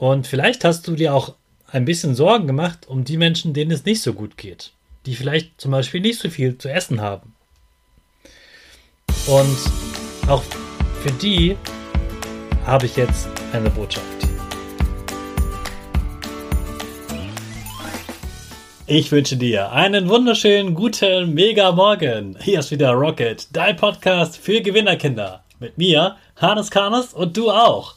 Und vielleicht hast du dir auch ein bisschen Sorgen gemacht um die Menschen, denen es nicht so gut geht, die vielleicht zum Beispiel nicht so viel zu essen haben. Und auch für die habe ich jetzt eine Botschaft. Ich wünsche dir einen wunderschönen guten Mega Morgen. Hier ist wieder Rocket, dein Podcast für Gewinnerkinder. Mit mir, Hannes Karnes und du auch.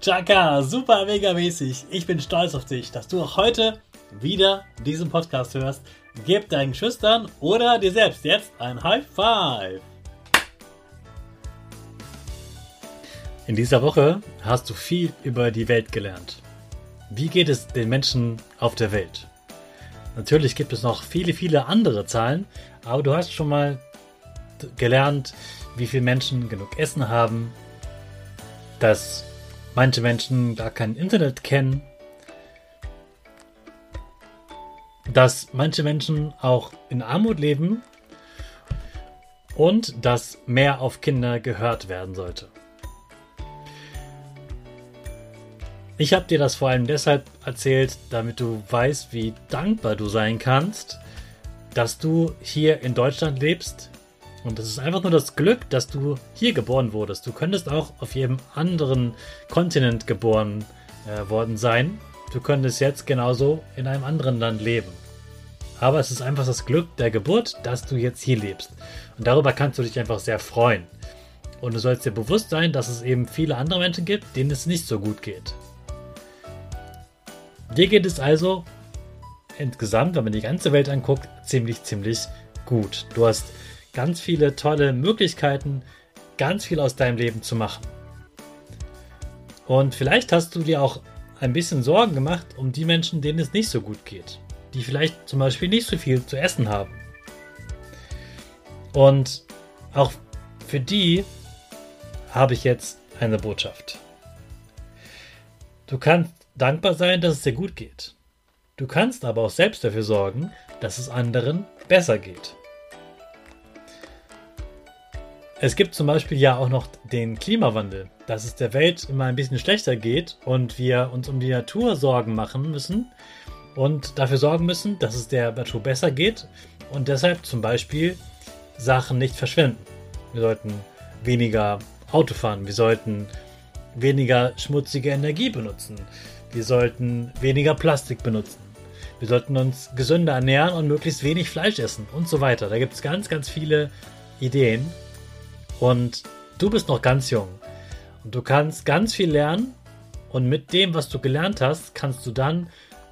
Chaka, super mega mäßig. Ich bin stolz auf dich, dass du auch heute wieder diesen Podcast hörst. Gib deinen Schüchtern oder dir selbst jetzt ein High Five. In dieser Woche hast du viel über die Welt gelernt. Wie geht es den Menschen auf der Welt? Natürlich gibt es noch viele, viele andere Zahlen, aber du hast schon mal gelernt, wie viele Menschen genug Essen haben, dass manche Menschen gar kein Internet kennen, dass manche Menschen auch in Armut leben und dass mehr auf Kinder gehört werden sollte. Ich habe dir das vor allem deshalb erzählt, damit du weißt, wie dankbar du sein kannst, dass du hier in Deutschland lebst, und es ist einfach nur das Glück, dass du hier geboren wurdest. Du könntest auch auf jedem anderen Kontinent geboren äh, worden sein. Du könntest jetzt genauso in einem anderen Land leben. Aber es ist einfach das Glück der Geburt, dass du jetzt hier lebst. Und darüber kannst du dich einfach sehr freuen. Und du sollst dir bewusst sein, dass es eben viele andere Menschen gibt, denen es nicht so gut geht. Dir geht es also insgesamt, wenn man die ganze Welt anguckt, ziemlich, ziemlich gut. Du hast ganz viele tolle Möglichkeiten, ganz viel aus deinem Leben zu machen. Und vielleicht hast du dir auch ein bisschen Sorgen gemacht um die Menschen, denen es nicht so gut geht, die vielleicht zum Beispiel nicht so viel zu essen haben. Und auch für die habe ich jetzt eine Botschaft. Du kannst dankbar sein, dass es dir gut geht. Du kannst aber auch selbst dafür sorgen, dass es anderen besser geht. Es gibt zum Beispiel ja auch noch den Klimawandel, dass es der Welt immer ein bisschen schlechter geht und wir uns um die Natur Sorgen machen müssen und dafür sorgen müssen, dass es der Natur besser geht und deshalb zum Beispiel Sachen nicht verschwenden. Wir sollten weniger Auto fahren, wir sollten weniger schmutzige Energie benutzen, wir sollten weniger Plastik benutzen, wir sollten uns gesünder ernähren und möglichst wenig Fleisch essen und so weiter. Da gibt es ganz, ganz viele Ideen und du bist noch ganz jung. Und du kannst ganz viel lernen und mit dem, was du gelernt hast, kannst du dann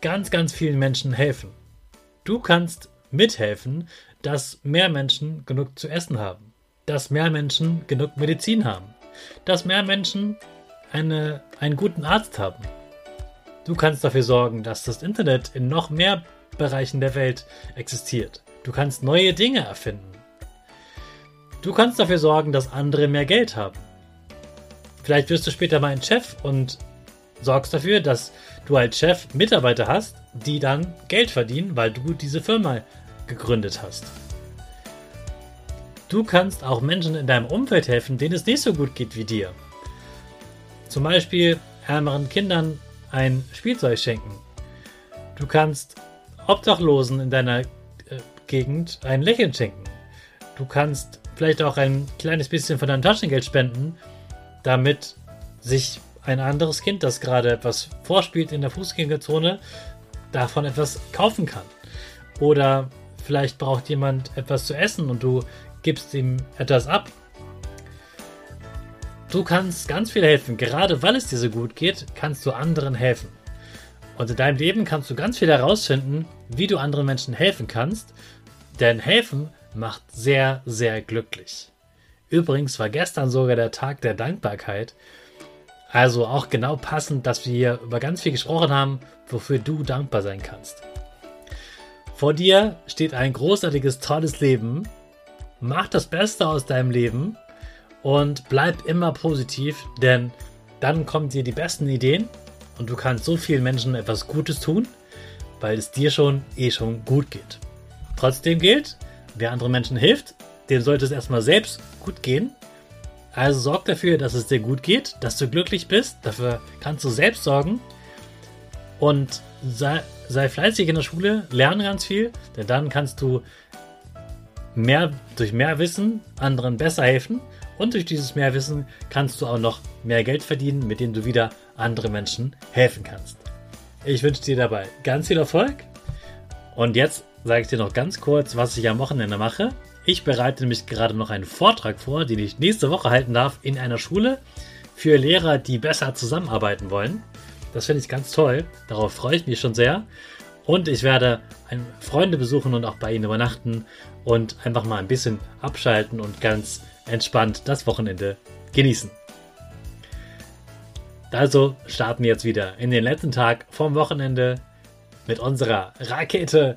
ganz, ganz vielen Menschen helfen. Du kannst mithelfen, dass mehr Menschen genug zu essen haben, dass mehr Menschen genug Medizin haben, dass mehr Menschen eine, einen guten Arzt haben. Du kannst dafür sorgen, dass das Internet in noch mehr Bereichen der Welt existiert. Du kannst neue Dinge erfinden. Du kannst dafür sorgen, dass andere mehr Geld haben. Vielleicht wirst du später mal ein Chef und sorgst dafür, dass du als Chef Mitarbeiter hast, die dann Geld verdienen, weil du diese Firma gegründet hast. Du kannst auch Menschen in deinem Umfeld helfen, denen es nicht so gut geht wie dir. Zum Beispiel ärmeren Kindern ein Spielzeug schenken. Du kannst Obdachlosen in deiner äh, Gegend ein Lächeln schenken. Du kannst vielleicht auch ein kleines bisschen von deinem Taschengeld spenden, damit sich ein anderes Kind, das gerade etwas vorspielt in der Fußgängerzone, davon etwas kaufen kann. Oder vielleicht braucht jemand etwas zu essen und du gibst ihm etwas ab. Du kannst ganz viel helfen. Gerade weil es dir so gut geht, kannst du anderen helfen. Und in deinem Leben kannst du ganz viel herausfinden, wie du anderen Menschen helfen kannst. Denn helfen macht sehr, sehr glücklich. Übrigens war gestern sogar der Tag der Dankbarkeit. Also auch genau passend, dass wir hier über ganz viel gesprochen haben, wofür du dankbar sein kannst. Vor dir steht ein großartiges, tolles Leben. Mach das Beste aus deinem Leben und bleib immer positiv, denn dann kommen dir die besten Ideen und du kannst so vielen Menschen etwas Gutes tun, weil es dir schon eh schon gut geht. Trotzdem gilt, wer anderen Menschen hilft, dem sollte es erstmal selbst gut gehen also sorg dafür, dass es dir gut geht, dass du glücklich bist. Dafür kannst du selbst sorgen. Und sei, sei fleißig in der Schule, lerne ganz viel, denn dann kannst du mehr, durch mehr Wissen anderen besser helfen. Und durch dieses mehr Wissen kannst du auch noch mehr Geld verdienen, mit dem du wieder andere Menschen helfen kannst. Ich wünsche dir dabei ganz viel Erfolg. Und jetzt sage ich dir noch ganz kurz, was ich am Wochenende mache. Ich bereite nämlich gerade noch einen Vortrag vor, den ich nächste Woche halten darf in einer Schule für Lehrer, die besser zusammenarbeiten wollen. Das finde ich ganz toll. Darauf freue ich mich schon sehr. Und ich werde Freunde besuchen und auch bei ihnen übernachten und einfach mal ein bisschen abschalten und ganz entspannt das Wochenende genießen. Also starten wir jetzt wieder in den letzten Tag vom Wochenende mit unserer Rakete.